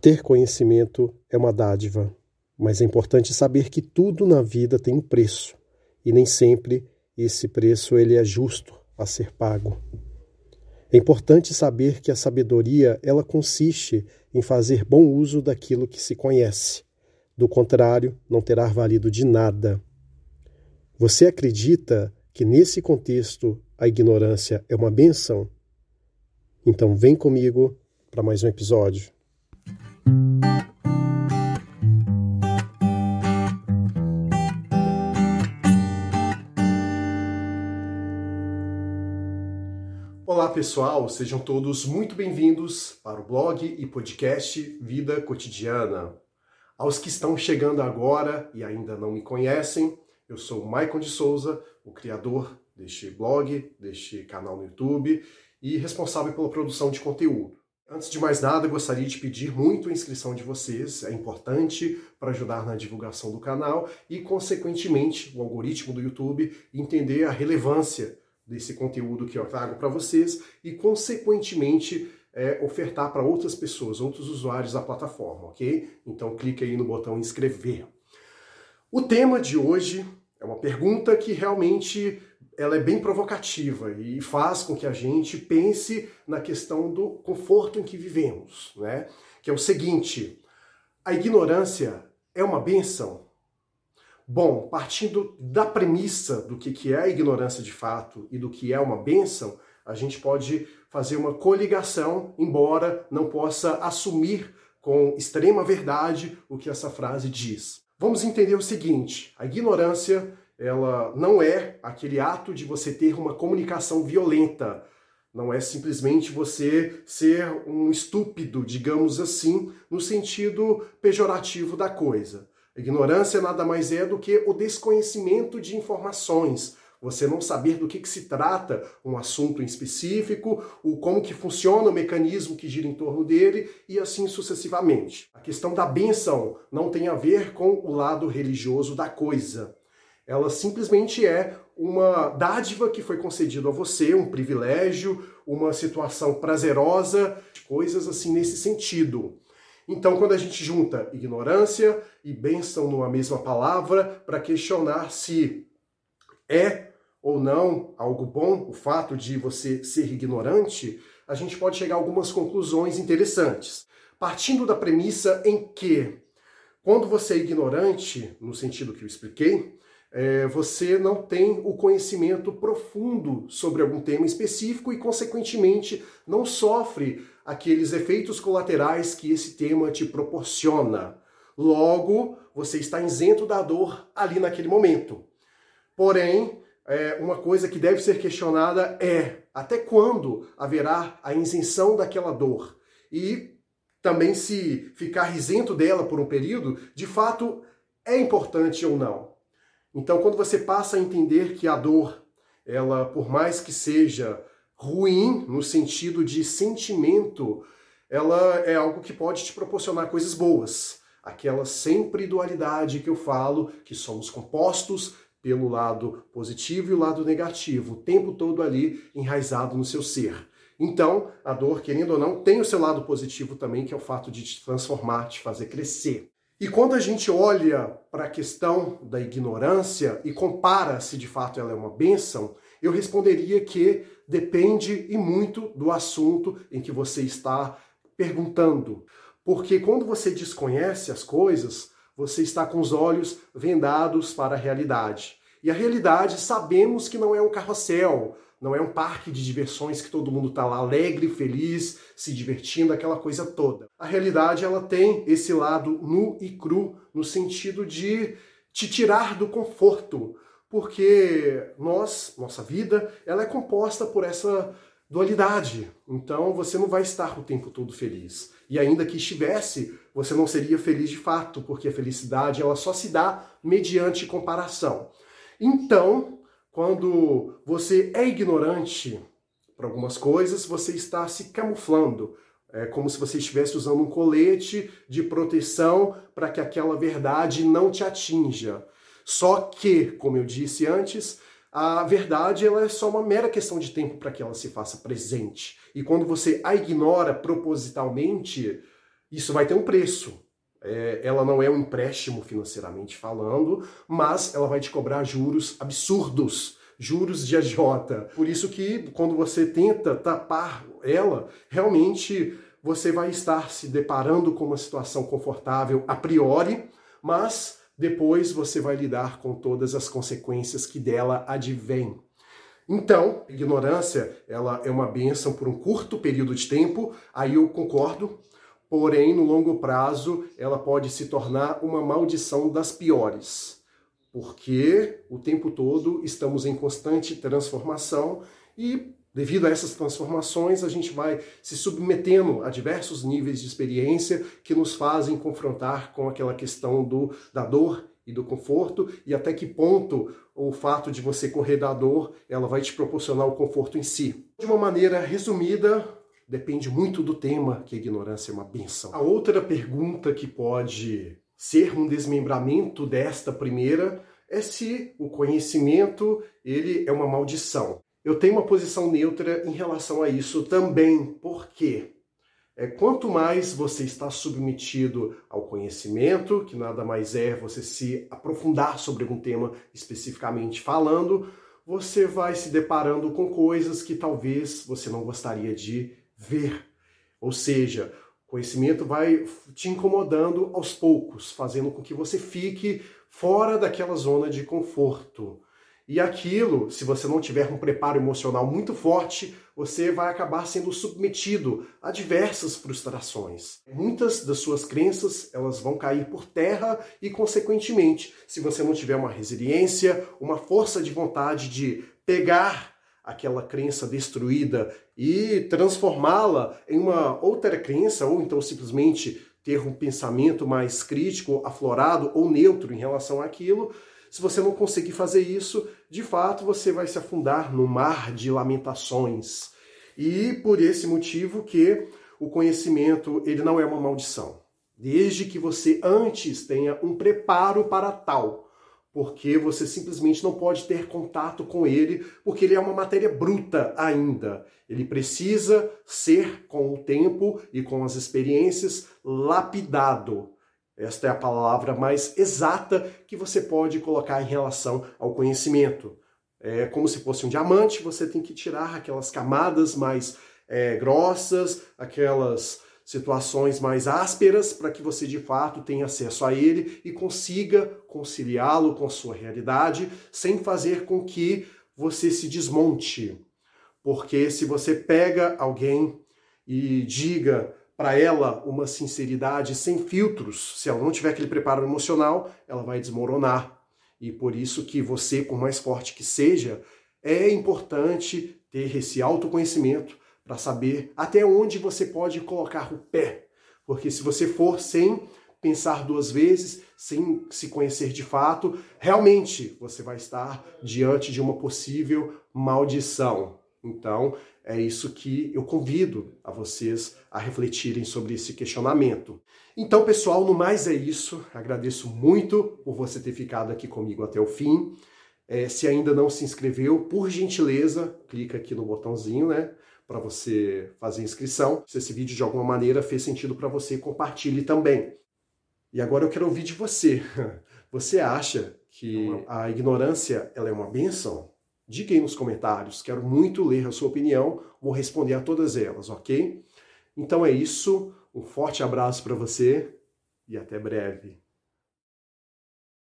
Ter conhecimento é uma dádiva, mas é importante saber que tudo na vida tem um preço e nem sempre esse preço ele é justo a ser pago. É importante saber que a sabedoria ela consiste em fazer bom uso daquilo que se conhece. Do contrário, não terá valido de nada. Você acredita que nesse contexto a ignorância é uma benção? Então vem comigo para mais um episódio. Olá pessoal, sejam todos muito bem-vindos para o blog e podcast Vida Cotidiana. Aos que estão chegando agora e ainda não me conhecem, eu sou Maicon de Souza, o criador deste blog, deste canal no YouTube e responsável pela produção de conteúdo. Antes de mais nada, gostaria de pedir muito a inscrição de vocês, é importante para ajudar na divulgação do canal e, consequentemente, o algoritmo do YouTube entender a relevância desse conteúdo que eu trago para vocês e, consequentemente, é, ofertar para outras pessoas, outros usuários da plataforma, ok? Então clique aí no botão inscrever. O tema de hoje é uma pergunta que realmente ela é bem provocativa e faz com que a gente pense na questão do conforto em que vivemos, né? Que é o seguinte: a ignorância é uma benção? Bom, partindo da premissa do que é a ignorância de fato e do que é uma benção, a gente pode fazer uma coligação, embora não possa assumir com extrema verdade o que essa frase diz. Vamos entender o seguinte: a ignorância ela não é aquele ato de você ter uma comunicação violenta. Não é simplesmente você ser um estúpido, digamos assim, no sentido pejorativo da coisa. Ignorância nada mais é do que o desconhecimento de informações, você não saber do que, que, se trata um assunto em específico, o como que funciona o mecanismo que gira em torno dele e assim sucessivamente. A questão da benção não tem a ver com o lado religioso da coisa. Ela simplesmente é uma dádiva que foi concedida a você, um privilégio, uma situação prazerosa, coisas assim nesse sentido. Então, quando a gente junta ignorância e bênção numa mesma palavra para questionar se é ou não algo bom o fato de você ser ignorante, a gente pode chegar a algumas conclusões interessantes. Partindo da premissa em que, quando você é ignorante, no sentido que eu expliquei, é, você não tem o conhecimento profundo sobre algum tema específico e, consequentemente, não sofre aqueles efeitos colaterais que esse tema te proporciona. Logo, você está isento da dor ali naquele momento. Porém, é, uma coisa que deve ser questionada é até quando haverá a isenção daquela dor? E também se ficar isento dela por um período, de fato, é importante ou não. Então, quando você passa a entender que a dor, ela, por mais que seja ruim no sentido de sentimento, ela é algo que pode te proporcionar coisas boas. Aquela sempre dualidade que eu falo, que somos compostos pelo lado positivo e o lado negativo, o tempo todo ali enraizado no seu ser. Então, a dor, querendo ou não, tem o seu lado positivo também, que é o fato de te transformar, te fazer crescer. E quando a gente olha para a questão da ignorância e compara se de fato ela é uma bênção, eu responderia que depende e muito do assunto em que você está perguntando. Porque quando você desconhece as coisas, você está com os olhos vendados para a realidade. E a realidade sabemos que não é um carrossel, não é um parque de diversões que todo mundo está lá alegre, feliz, se divertindo, aquela coisa toda. A realidade ela tem esse lado nu e cru no sentido de te tirar do conforto, porque nós, nossa vida, ela é composta por essa dualidade. Então você não vai estar o tempo todo feliz. E ainda que estivesse, você não seria feliz de fato, porque a felicidade ela só se dá mediante comparação. Então, quando você é ignorante para algumas coisas, você está se camuflando. É como se você estivesse usando um colete de proteção para que aquela verdade não te atinja. Só que, como eu disse antes, a verdade ela é só uma mera questão de tempo para que ela se faça presente. E quando você a ignora propositalmente, Isso vai ter um preço. É, ela não é um empréstimo financeiramente falando, mas ela vai te cobrar juros absurdos, juros de agiota. Por isso que quando você tenta tapar ela, realmente você vai estar se deparando com uma situação confortável a priori, mas depois você vai lidar com todas as consequências que dela advêm. Então, ignorância, ela é uma benção por um curto período de tempo, aí eu concordo, porém, no longo prazo, ela pode se tornar uma maldição das piores, porque o tempo todo estamos em constante transformação e Devido a essas transformações, a gente vai se submetendo a diversos níveis de experiência que nos fazem confrontar com aquela questão do, da dor e do conforto e até que ponto o fato de você correr da dor, ela vai te proporcionar o conforto em si. De uma maneira resumida, depende muito do tema, que a ignorância é uma benção. A outra pergunta que pode ser um desmembramento desta primeira é se o conhecimento ele é uma maldição. Eu tenho uma posição neutra em relação a isso também, porque é, quanto mais você está submetido ao conhecimento, que nada mais é você se aprofundar sobre algum tema especificamente falando, você vai se deparando com coisas que talvez você não gostaria de ver. Ou seja, o conhecimento vai te incomodando aos poucos, fazendo com que você fique fora daquela zona de conforto. E aquilo, se você não tiver um preparo emocional muito forte, você vai acabar sendo submetido a diversas frustrações. Muitas das suas crenças, elas vão cair por terra e consequentemente, se você não tiver uma resiliência, uma força de vontade de pegar aquela crença destruída e transformá-la em uma outra crença ou então simplesmente ter um pensamento mais crítico, aflorado ou neutro em relação àquilo, se você não conseguir fazer isso, de fato você vai se afundar no mar de lamentações. E por esse motivo que o conhecimento, ele não é uma maldição. Desde que você antes tenha um preparo para tal, porque você simplesmente não pode ter contato com ele, porque ele é uma matéria bruta ainda. Ele precisa ser, com o tempo e com as experiências, lapidado. Esta é a palavra mais exata que você pode colocar em relação ao conhecimento. É como se fosse um diamante, você tem que tirar aquelas camadas mais é, grossas, aquelas situações mais ásperas, para que você de fato tenha acesso a ele e consiga conciliá-lo com a sua realidade, sem fazer com que você se desmonte. Porque se você pega alguém e diga para ela uma sinceridade sem filtros. Se ela não tiver aquele preparo emocional, ela vai desmoronar. E por isso que você, por mais forte que seja, é importante ter esse autoconhecimento para saber até onde você pode colocar o pé. Porque se você for sem pensar duas vezes, sem se conhecer de fato, realmente você vai estar diante de uma possível maldição. Então, é isso que eu convido a vocês a refletirem sobre esse questionamento. Então, pessoal, no mais é isso. Agradeço muito por você ter ficado aqui comigo até o fim. É, se ainda não se inscreveu, por gentileza, clica aqui no botãozinho, né? Para você fazer inscrição. Se esse vídeo de alguma maneira fez sentido para você, compartilhe também. E agora eu quero ouvir de você. Você acha que a ignorância ela é uma benção? Diga aí nos comentários, quero muito ler a sua opinião, vou responder a todas elas, ok? Então é isso, um forte abraço para você e até breve.